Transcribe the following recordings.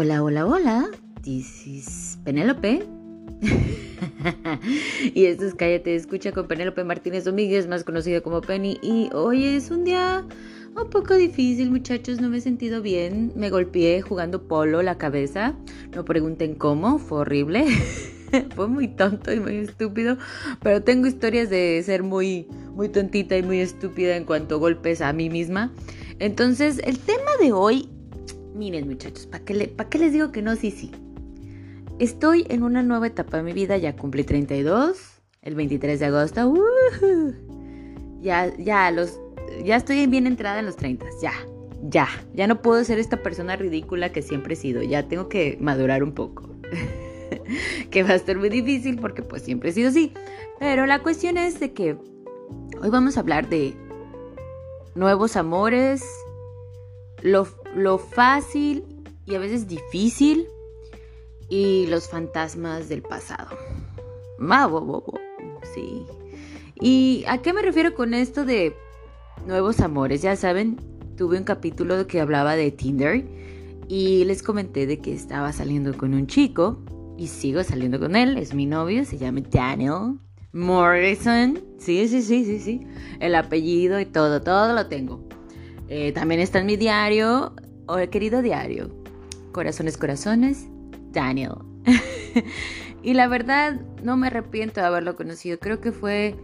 Hola, hola, hola. This is Penélope. y esto es Cállate, escucha con Penélope Martínez Domínguez, más conocido como Penny. Y hoy es un día un poco difícil, muchachos. No me he sentido bien. Me golpeé jugando polo la cabeza. No pregunten cómo, fue horrible. fue muy tonto y muy estúpido. Pero tengo historias de ser muy, muy tontita y muy estúpida en cuanto a golpes a mí misma. Entonces, el tema de hoy Miren muchachos, ¿para qué, les digo que no? Sí, sí. Estoy en una nueva etapa de mi vida, ya cumplí 32, el 23 de agosto. ya, ya, los, ya estoy bien entrada en los 30, ya, ya. Ya no puedo ser esta persona ridícula que siempre he sido, ya tengo que madurar un poco. que va a estar muy difícil porque pues siempre he sido así. Pero la cuestión es de que hoy vamos a hablar de nuevos amores, lo, fácil y a veces difícil y los fantasmas del pasado. Sí. ¿Y a qué me refiero con esto de nuevos amores? Ya saben, tuve un capítulo que hablaba de Tinder y les comenté de que estaba saliendo con un chico y sigo saliendo con él, es mi novio, se llama Daniel Morrison. Sí, sí, sí, sí, sí. El apellido y todo, todo lo tengo. Eh, también está en mi diario, o el querido diario, Corazones, Corazones, Daniel. y la verdad, no me arrepiento de haberlo conocido. Creo que fue,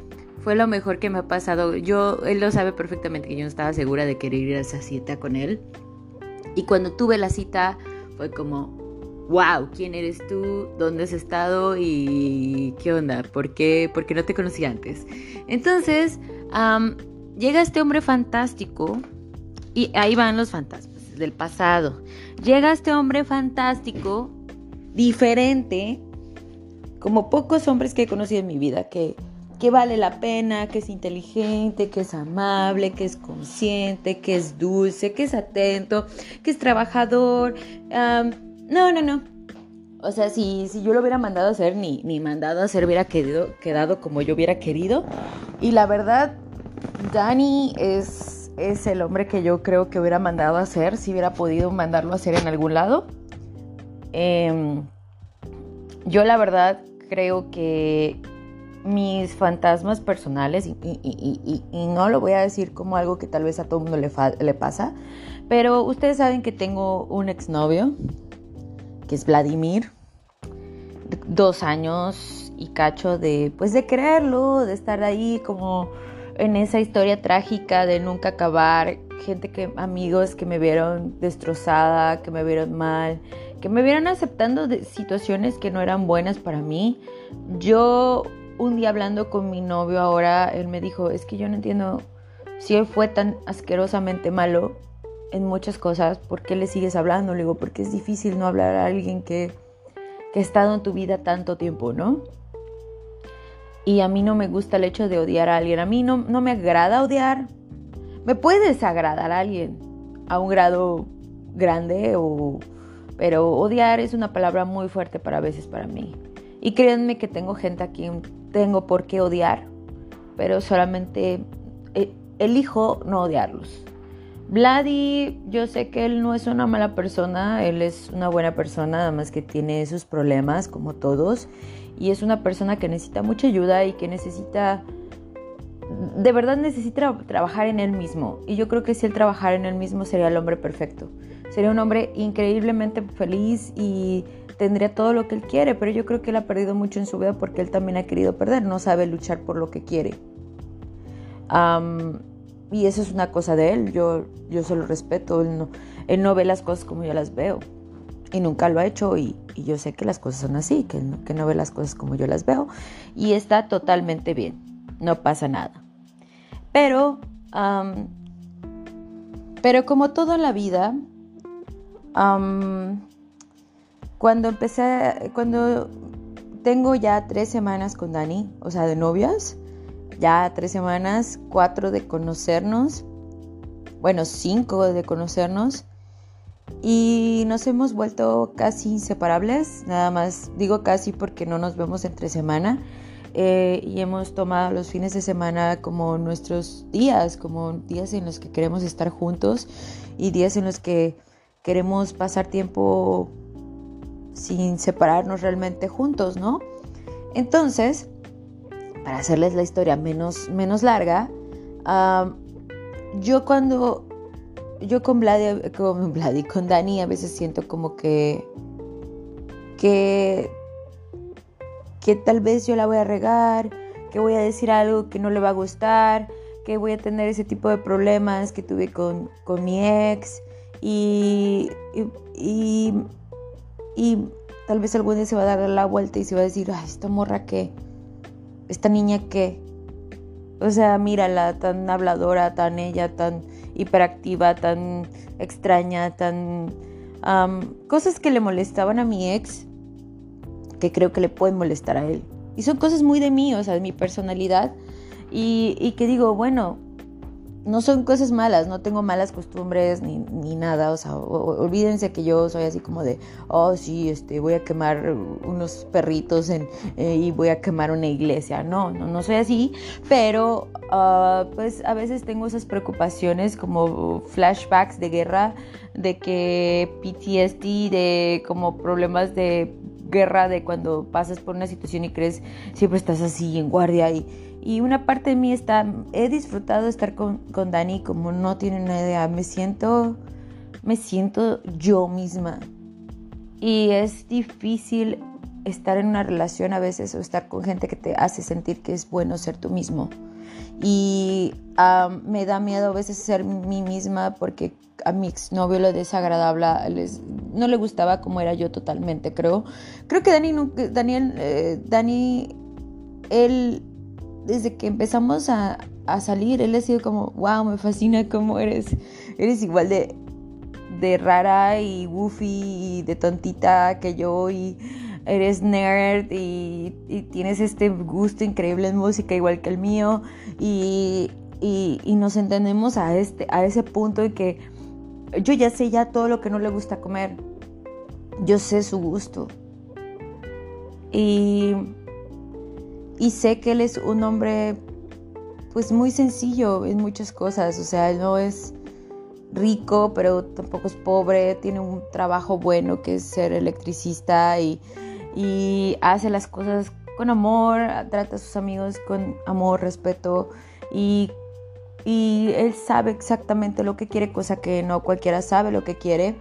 fue lo mejor que me ha pasado. Yo, él lo sabe perfectamente que yo no estaba segura de querer ir a esa cita con él. Y cuando tuve la cita, fue como, wow, ¿quién eres tú? ¿Dónde has estado? ¿Y qué onda? ¿Por qué, ¿Por qué no te conocí antes? Entonces, llega este hombre fantástico y ahí van los fantasmas del pasado. Llega este hombre fantástico, diferente, como pocos hombres que he conocido en mi vida, que, que vale la pena, que es inteligente, que es amable, que es consciente, que es dulce, que es atento, que es trabajador. no, no, no. O sea, si, si yo lo hubiera mandado a hacer, ni, ni mandado a hacer, hubiera quedado, quedado como yo hubiera querido. Y la verdad, Dani es es el hombre que yo creo que hubiera mandado a hacer, si hubiera podido mandarlo a hacer en algún lado. Em, yo la verdad creo que mis fantasmas personales, y, no lo voy a decir como algo que tal vez a todo mundo le, le pasa, pero ustedes saben que tengo un exnovio, que es Vladimir, dos años y cacho de, pues de creerlo, de estar ahí como en esa historia trágica de nunca acabar, gente que, amigos que me vieron destrozada, que me vieron mal, que me vieron aceptando de situaciones que no eran buenas para mí. Yo un día hablando con mi novio ahora, él me dijo, es que yo no entiendo si hoy fue tan asquerosamente malo en muchas cosas, ¿por qué le sigues hablando? Le digo, porque es difícil no hablar a alguien que, que ha estado en tu vida tanto tiempo, ¿no? Y a mí no me gusta el hecho de odiar a alguien. A mí no, no me agrada odiar. Me puede desagradar a alguien a un grado grande, o, pero odiar es una palabra muy fuerte para veces para mí. Y créanme que tengo gente a quien tengo por qué odiar, pero solamente eh, elijo no odiarlos. Vladi, yo sé que él no es una mala persona, él es una buena persona, nada más que tiene sus problemas como todos y es una persona que necesita mucha ayuda y que necesita, de verdad necesita trabajar en él mismo. Y yo creo que si él trabajara en él mismo sería el hombre perfecto. Sería un hombre increíblemente feliz y tendría todo lo que él quiere, pero yo creo que él ha perdido mucho en su vida porque él también ha querido perder, no sabe luchar por lo que quiere. y eso es una cosa de él, yo, yo se lo respeto, él no, él no ve las cosas como yo las veo y nunca lo ha hecho y, yo sé que las cosas son así, que no, que no ve las cosas como yo las veo y está totalmente bien, no pasa nada. Pero, pero como todo en la vida, cuando empecé, cuando tengo ya tres semanas con Dani, o sea, de novias, ya tres semanas, cuatro de conocernos, bueno, cinco de conocernos, y nos hemos vuelto casi inseparables, nada más digo casi porque no nos vemos entre semana eh, y hemos tomado los fines de semana como nuestros días, como días en los que queremos estar juntos y días en los que queremos pasar tiempo sin separarnos realmente juntos, ¿no? Entonces, para hacerles la historia menos, menos larga, yo cuando, yo con Vladi, con Vladi, con Dani a veces siento como que, que, que tal vez yo la voy a regar, que voy a decir algo que no le va a gustar, que voy a tener ese tipo de problemas que tuve con, mi ex y, y, y, tal vez algún día se va a dar la vuelta y se va a decir, ay, esta morra qué, esta niña qué. O sea, mírala, tan habladora, tan ella, tan hiperactiva, tan extraña, tan... cosas que le molestaban a mi ex, que creo que le pueden molestar a él. Y son cosas muy de mí, o sea, de mi personalidad. Y, y que digo, bueno, no son cosas malas, no tengo malas costumbres ni, ni nada, o sea, olvídense que yo soy así como de, oh sí, este, voy a quemar unos perritos eh, y voy a quemar una iglesia, no, no, no soy así, pero uh, pues a veces tengo esas preocupaciones como flashbacks de guerra, de que PTSD, de como problemas de guerra, de cuando pasas por una situación y crees, siempre estás así en guardia y y una parte de mí está, he disfrutado de estar con, con Dani como no tienen una idea, me siento, me siento yo misma. Y es difícil estar en una relación a veces o estar con gente que te hace sentir que es bueno ser tú mismo. Y me da miedo a veces ser mí misma porque a mi exnovio le desagradable, no le gustaba como era yo totalmente, creo. Creo que Dani, Daniel, eh, Dani, él desde que empezamos a, salir, él ha sido como, wow, me fascina cómo eres. Eres igual de, de rara y goofy y de tontita que yo y eres nerd y, tienes este gusto increíble en música igual que el mío y, y, nos entendemos a, este, a ese punto en que yo ya sé ya todo lo que no le gusta comer. Yo sé su gusto. Y y sé que él es un hombre pues muy sencillo en muchas cosas, o sea, no es rico, pero tampoco es pobre, tiene un trabajo bueno que es ser electricista y, hace las cosas con amor, trata a sus amigos con amor, respeto y, y él sabe exactamente lo que quiere, cosa que no cualquiera sabe lo que quiere.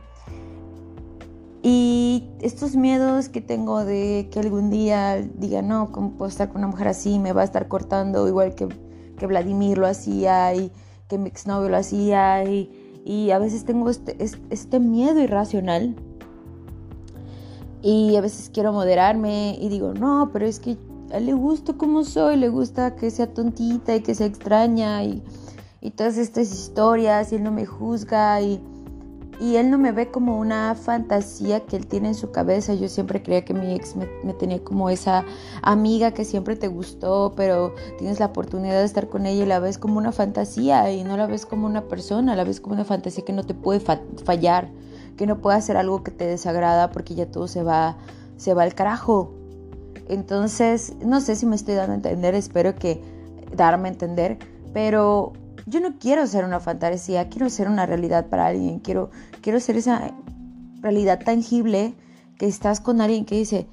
Y estos miedos que tengo de que algún día diga, no, ¿cómo puedo estar con una mujer así? Me va a estar cortando igual que, que Vladimir lo hacía y que mi exnovio lo hacía. Y, y a veces tengo este, este miedo irracional. Y a veces quiero moderarme y digo, no, pero es que a él le gusta como soy, le gusta que sea tontita y que sea extraña y, y todas estas historias y él no me juzga y y él no me ve como una fantasía que él tiene en su cabeza. Yo siempre creía que mi ex me, tenía como esa amiga que siempre te gustó, pero tienes la oportunidad de estar con ella y la ves como una fantasía y no la ves como una persona, la ves como una fantasía que no te puede fallar, que no puede hacer algo que te desagrada porque ya todo se va, se va al carajo. Entonces, no sé si me estoy dando a entender, espero que darme a entender, pero yo no quiero ser una fantasía, quiero ser una realidad para alguien, quiero, quiero ser esa realidad tangible que estás con alguien que dice,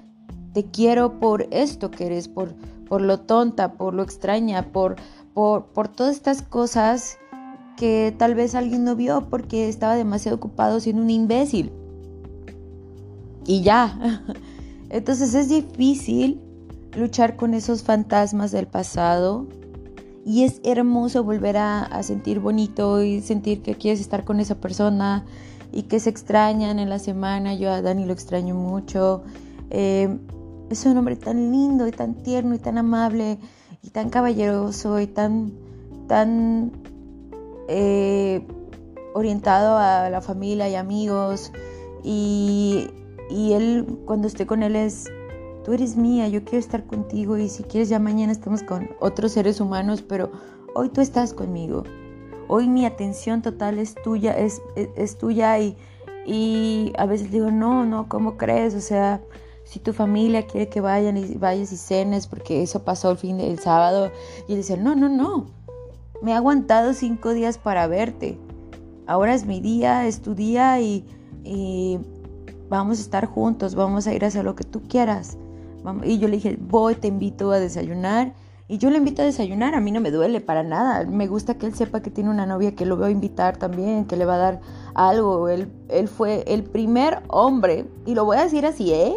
te quiero por esto que eres, por, por lo tonta, por lo extraña, por, por, por todas estas cosas que tal vez alguien no vio porque estaba demasiado ocupado siendo un imbécil. Y ya. Entonces es difícil luchar con esos fantasmas del pasado y es hermoso volver a, sentir bonito y sentir que quieres estar con esa persona y que se extrañan en la semana. Yo a Dani lo extraño mucho. Eh, es un hombre tan lindo y tan tierno y tan amable y tan caballeroso y tan, tan eh, orientado a la familia y amigos. Y, y él, cuando esté con él, es eres mía, yo quiero estar contigo y si quieres ya mañana estamos con otros seres humanos, pero hoy tú estás conmigo. Hoy mi atención total es tuya, es, es, tuya y, y a veces digo, no, no, ¿cómo crees? O sea, si tu familia quiere que vayan y vayas y cenes, porque eso pasó el fin del sábado, y él dice, no, no, no, me he aguantado cinco días para verte. Ahora es mi día, es tu día y, y vamos a estar juntos, vamos a ir a hacer lo que tú quieras. Y yo le dije, voy, te invito a desayunar. Y yo le invito a desayunar, a mí no me duele para nada. Me gusta que él sepa que tiene una novia que lo voy a invitar también, que le va a dar algo. Él, él fue el primer hombre, y lo voy a decir así, ¿eh?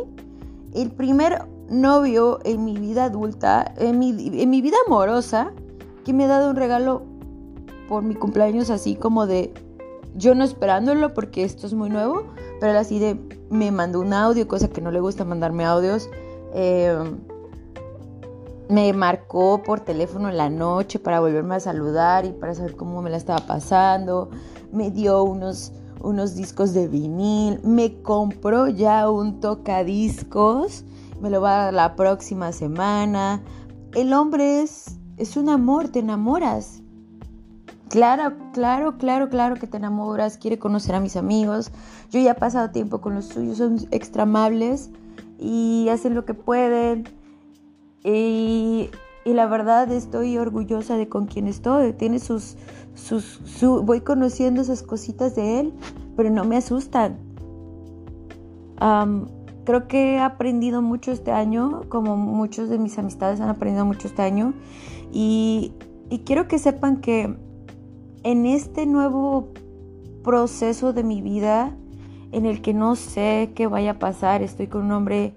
El primer novio en mi vida adulta, en mi, en mi vida amorosa, que me ha dado un regalo por mi cumpleaños así como de yo no esperándolo porque esto es muy nuevo, pero él así de me mandó un audio, cosa que no le gusta mandarme audios. Eh, me marcó por teléfono en la noche para volverme a saludar y para saber cómo me la estaba pasando. Me dio unos, unos discos de vinil. Me compró ya un tocadiscos. Me lo va a dar la próxima semana. El hombre es, es un amor, te enamoras. Claro, claro, claro, claro que te enamoras, quiere conocer a mis amigos. Yo ya he pasado tiempo con los suyos, son extramables y hacen lo que pueden. Y, la verdad estoy orgullosa de con quien estoy. Tiene sus, sus, voy conociendo esas cositas de él, pero no me asustan. creo que he aprendido mucho este año, como muchos de mis amistades han aprendido mucho este año. Y, y quiero que sepan que en este nuevo proceso de mi vida en el que no sé qué vaya a pasar, estoy con un hombre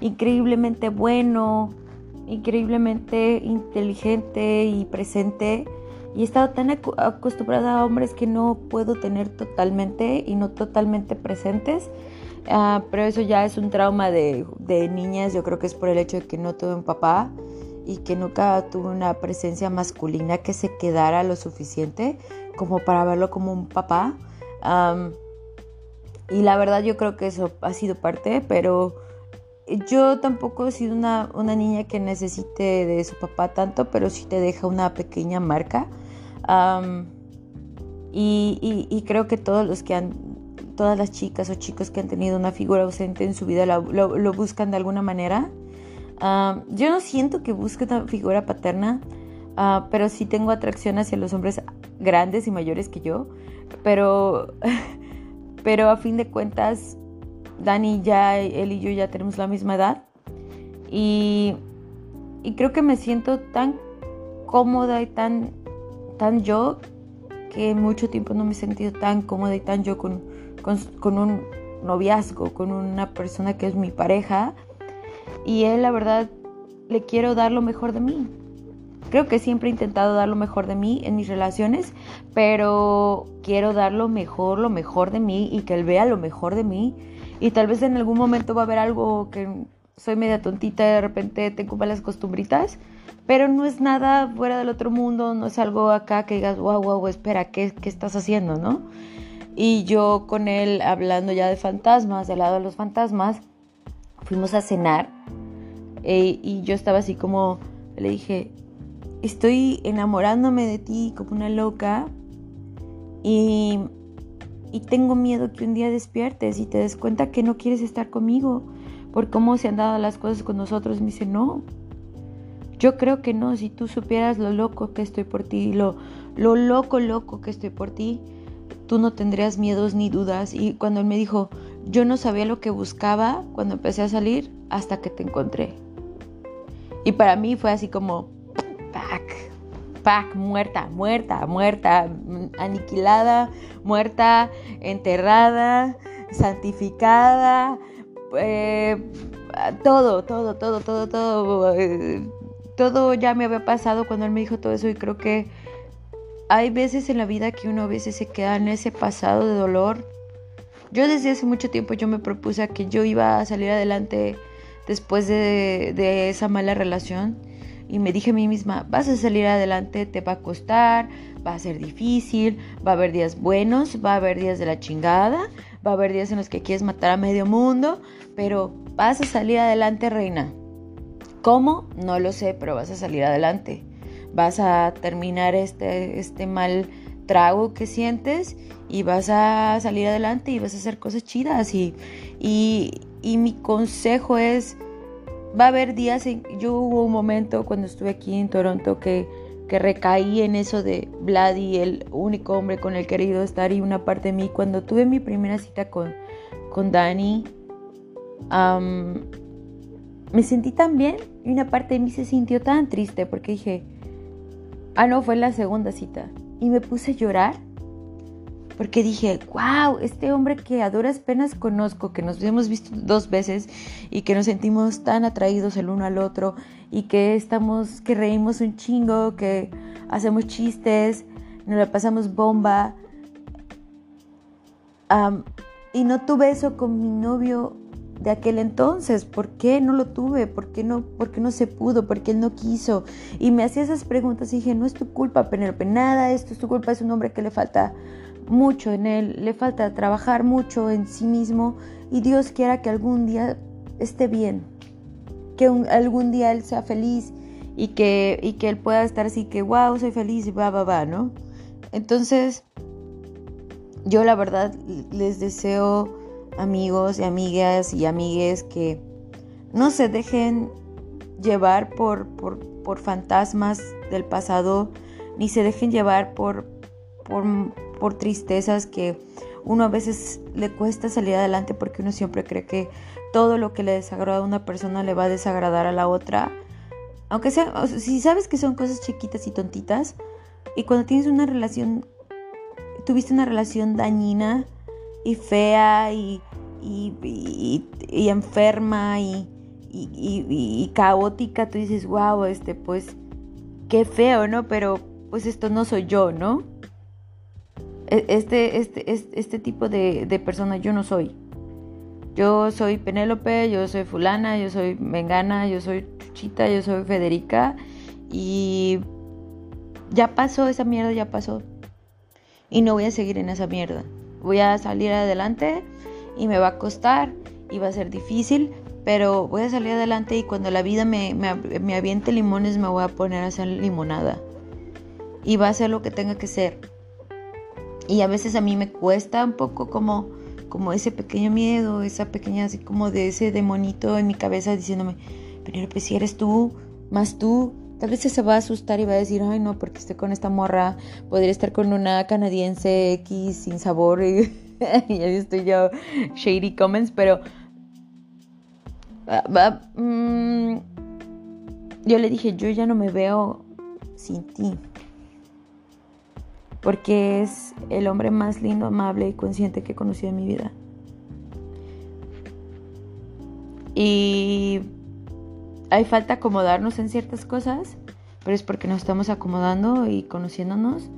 increíblemente bueno, increíblemente inteligente y presente. Y he estado tan acostumbrada a hombres que no puedo tener totalmente y no totalmente presentes. Ah, pero eso ya es un trauma de, de niñas. Yo creo que es por el hecho de que no tuve un papá y que nunca tuve una presencia masculina que se quedara lo suficiente como para verlo como un papá. Y la verdad yo creo que eso ha sido parte, pero yo tampoco he sido una, niña que necesite de su papá tanto, pero sí te deja una pequeña marca. y, creo que todos los que han, todas las chicas o chicos que han tenido una figura ausente en su vida lo buscan de alguna manera yo no siento que busque una figura paterna, ah, pero sí tengo atracción hacia los hombres grandes y mayores que yo. Pero, pero a fin de cuentas, Dani ya, él y yo ya tenemos la misma edad. Y, y creo que me siento tan cómoda y tan, tan yo que mucho tiempo no me he sentido tan cómoda y tan yo con, con, con un noviazgo, con una persona que es mi pareja y él, la verdad, le quiero dar lo mejor de mí. Creo que siempre he intentado dar lo mejor de mí en mis relaciones, pero quiero dar lo mejor, lo mejor de mí y que él vea lo mejor de mí. Y tal vez en algún momento va a haber algo que soy media tontita de repente tengo malas costumbritas, pero no es nada fuera del otro mundo, no es algo acá que digas, wow, wow, espera, ¿qué, qué estás haciendo, no? Y yo con él hablando ya de fantasmas, del lado de los fantasmas, fuimos a cenar eh, y yo estaba así como, le dije, estoy enamorándome de ti como una loca y, y tengo miedo que un día despiertes y te des cuenta que no quieres estar conmigo por cómo se han dado las cosas con nosotros. me dice, no, yo creo que no, si tú supieras lo loco que estoy por ti, lo, lo loco, loco que estoy por ti, tú no tendrías miedos ni dudas. Y cuando él me dijo, yo no sabía lo que buscaba cuando empecé a salir hasta que te encontré. Y para mí fue así como, pack, pack, muerta, muerta, muerta, aniquilada, muerta, enterrada, santificada, eh, todo, todo, todo, todo, todo. Eh, todo ya me había pasado cuando él me dijo todo eso y creo que hay veces en la vida que uno a veces se queda en ese pasado de dolor. Yo desde hace mucho tiempo yo me propuse que yo iba a salir adelante después de, esa mala relación y me dije a mí misma, vas a salir adelante, te va a costar, va a ser difícil, va a haber días buenos, va a haber días de la chingada, va a haber días en los que quieres matar a medio mundo, pero vas a salir adelante, reina. ¿Cómo? No lo sé, pero vas a salir adelante vas a terminar este, este mal trago que sientes y vas a salir adelante y vas a hacer cosas chidas y, y, mi consejo es, va a haber días, en, yo hubo un momento cuando estuve aquí en Toronto que, que recaí en eso de Vladi, el único hombre con el querido estar y una parte de mí, cuando tuve mi primera cita con, con Dani, me sentí tan bien y una parte de mí se sintió tan triste porque dije, ah, no, fue la segunda cita. Y me puse a llorar porque dije, wow, este hombre que a duras penas conozco, que nos hemos visto dos veces y que nos sentimos tan atraídos el uno al otro y que estamos, que reímos un chingo, que hacemos chistes, nos la pasamos bomba. y no tuve eso con mi novio de aquel entonces. ¿Por qué no lo tuve? ¿Por qué no, por qué no se pudo? ¿Por qué él no quiso? Y me hacía esas preguntas y dije, no es tu culpa, Penelope, nada, esto es tu culpa, es un hombre que le falta mucho en él, le falta trabajar mucho en sí mismo y Dios quiera que algún día esté bien, que algún día él sea feliz y que, y que él pueda estar así que, wow, soy feliz y va, va, va, ¿no? Entonces, yo la verdad les deseo amigos y amigas y amigues que no se dejen llevar por, por, por fantasmas del pasado, ni se dejen llevar por, por, por tristezas que uno a veces le cuesta salir adelante porque uno siempre cree que todo lo que le desagrada a una persona le va a desagradar a la otra. Aunque sea, si sabes que son cosas chiquitas y tontitas, y cuando tienes una relación, tuviste una relación dañina y fea y, y, y, enferma y, y, caótica, tú dices, wow, este, pues, qué feo, ¿no? Pero, pues esto no soy yo, ¿no? E, este, este, este, este tipo de, de persona yo no soy. Yo soy Penélope, yo soy fulana, yo soy Mengana, yo soy Chuchita, yo soy Federica y ya pasó esa mierda, ya pasó. Y no voy a seguir en esa mierda. Voy a salir adelante y me va a costar y va a ser difícil, pero voy a salir adelante y cuando la vida me, me, me aviente limones me voy a poner a hacer limonada. Y va a ser lo que tenga que ser. Y a veces a mí me cuesta un poco como, como ese pequeño miedo, esa pequeña así como de ese demonito en mi cabeza diciéndome, pero pues si eres tú, más tú, tal vez se va a asustar y va a decir, ay no, porque estoy con esta morra, podría estar con una canadiense X sin sabor y, ahí estoy yo, shady comments, pero... Mm, yo le dije, yo ya no me veo sin ti porque es el hombre más lindo, amable y consciente que he conocido en mi vida. Y hay falta acomodarnos en ciertas cosas, pero es porque nos estamos acomodando y conociéndonos.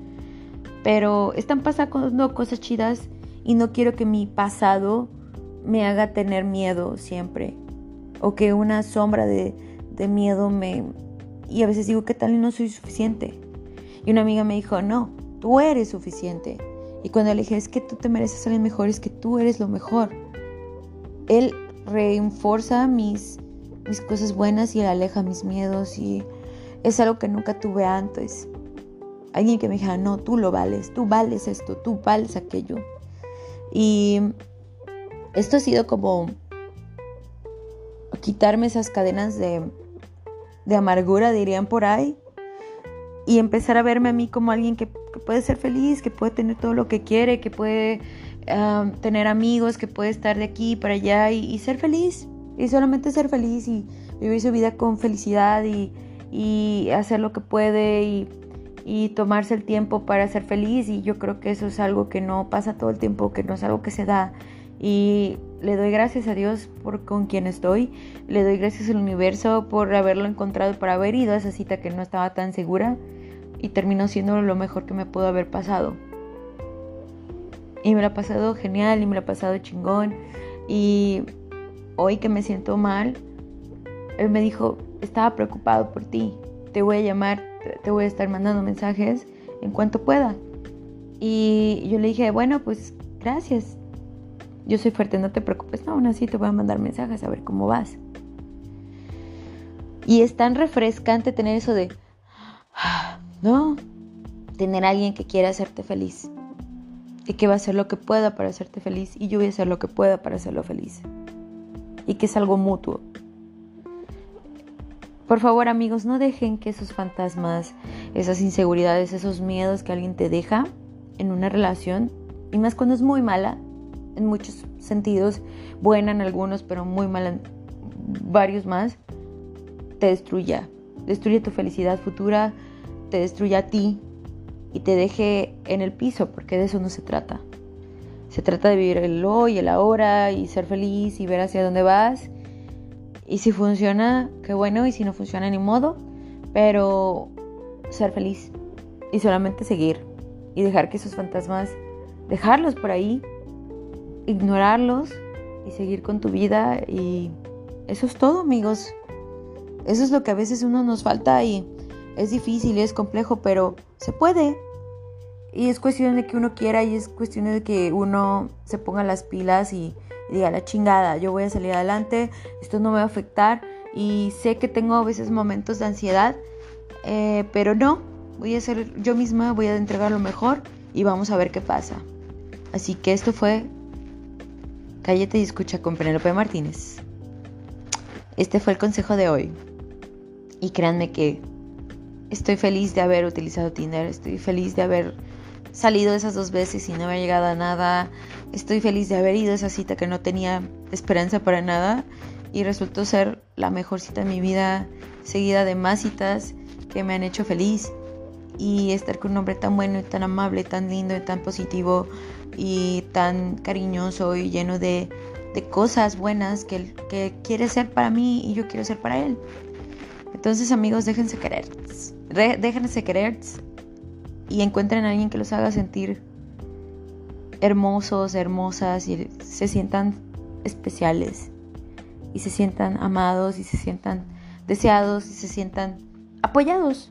Pero están pasando cosas chidas y no quiero que mi pasado me haga tener miedo siempre. O que una sombra de, de miedo me... Y a veces digo, ¿qué tal y no soy suficiente? Y una amiga me dijo, no, Tú eres suficiente. Y cuando le dije, es que tú te mereces alguien mejor, es que tú eres lo mejor. Él reenforza mis, mis cosas buenas y él aleja mis miedos y es algo que nunca tuve antes. Alguien que me dijera, no, tú lo vales, tú vales esto, tú vales aquello. Y esto ha sido como quitarme esas cadenas de, de amargura, dirían por ahí, y empezar a verme a mí como alguien que, puede ser feliz, que puede tener todo lo que quiere, que puede tener amigos, que puede estar de aquí para allá y, ser feliz. Y solamente ser feliz y vivir su vida con felicidad y, y hacer lo que puede y, y, tomarse el tiempo para ser feliz. Y yo creo que eso es algo que no pasa todo el tiempo, que no es algo que se da. Y le doy gracias a Dios por con quien estoy. Le doy gracias al universo por haberlo encontrado, por haber ido a esa cita que no estaba tan segura y terminó siendo lo mejor que me pudo haber pasado. Y me lo ha pasado genial y me lo ha pasado chingón. Y hoy que me siento mal, él me dijo, estaba preocupado por ti, te voy a llamar, te voy a estar mandando mensajes en cuanto pueda. Y yo le dije, bueno, pues gracias. Yo soy fuerte, no te preocupes. No, aún así te voy a mandar mensajes a ver cómo vas. Y es tan refrescante tener eso de, ¿no? Tener a alguien que quiera hacerte feliz y que va a hacer lo que pueda para hacerte feliz y yo voy a hacer lo que pueda para hacerlo feliz y que es algo mutuo. Por favor amigos, no dejen que esos fantasmas, esas inseguridades, esos miedos que alguien te deja en una relación, y más cuando es muy mala, en muchos sentidos, buena en algunos, pero muy mala en varios más, te destruya. Destruye tu felicidad futura, te destruye a ti y te deje en el piso, porque de eso no se trata. Se trata de vivir el hoy, el ahora y ser feliz y ver hacia dónde vas. Y si funciona, qué bueno, y si no funciona, ni modo. Pero ser feliz y solamente seguir y dejar que esos fantasmas, dejarlos por ahí, ignorarlos y seguir con tu vida. Y eso es todo, amigos. Eso es lo que a veces uno nos falta y es difícil y es complejo, pero se puede. Y es cuestión de que uno quiera y es cuestión de que uno se ponga las pilas y, diga la chingada, yo voy a salir adelante, esto no me va a afectar y sé que tengo a veces momentos de ansiedad, eh, pero no, voy a ser yo misma, voy a entregar lo mejor y vamos a ver qué pasa. Así que esto fue Cállate y escucha con Penélope Martínez. Este fue el consejo de hoy. Y créanme que estoy feliz de haber utilizado Tinder, estoy feliz de haber salido esas dos veces y no haber llegado a nada. Estoy feliz de haber ido a esa cita que no tenía esperanza para nada y resultó ser la mejor cita de mi vida, seguida de más citas que me han hecho feliz. Y estar con un hombre tan bueno y tan amable, tan lindo y tan positivo y tan cariñoso y lleno de, de cosas buenas que, que quiere ser para mí y yo quiero ser para él. Entonces amigos, déjense querer. Déjense querer y encuentren a alguien que los haga sentir hermosos, hermosas y se sientan especiales y se sientan amados y se sientan deseados y se sientan apoyados.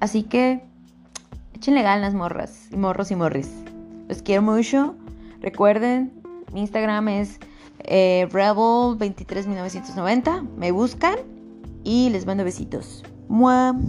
Así que échenle ganas morras y morros y morris. Los quiero mucho. Recuerden, mi Instagram es eh, Rebel23990. Me buscan y les mando besitos. moins.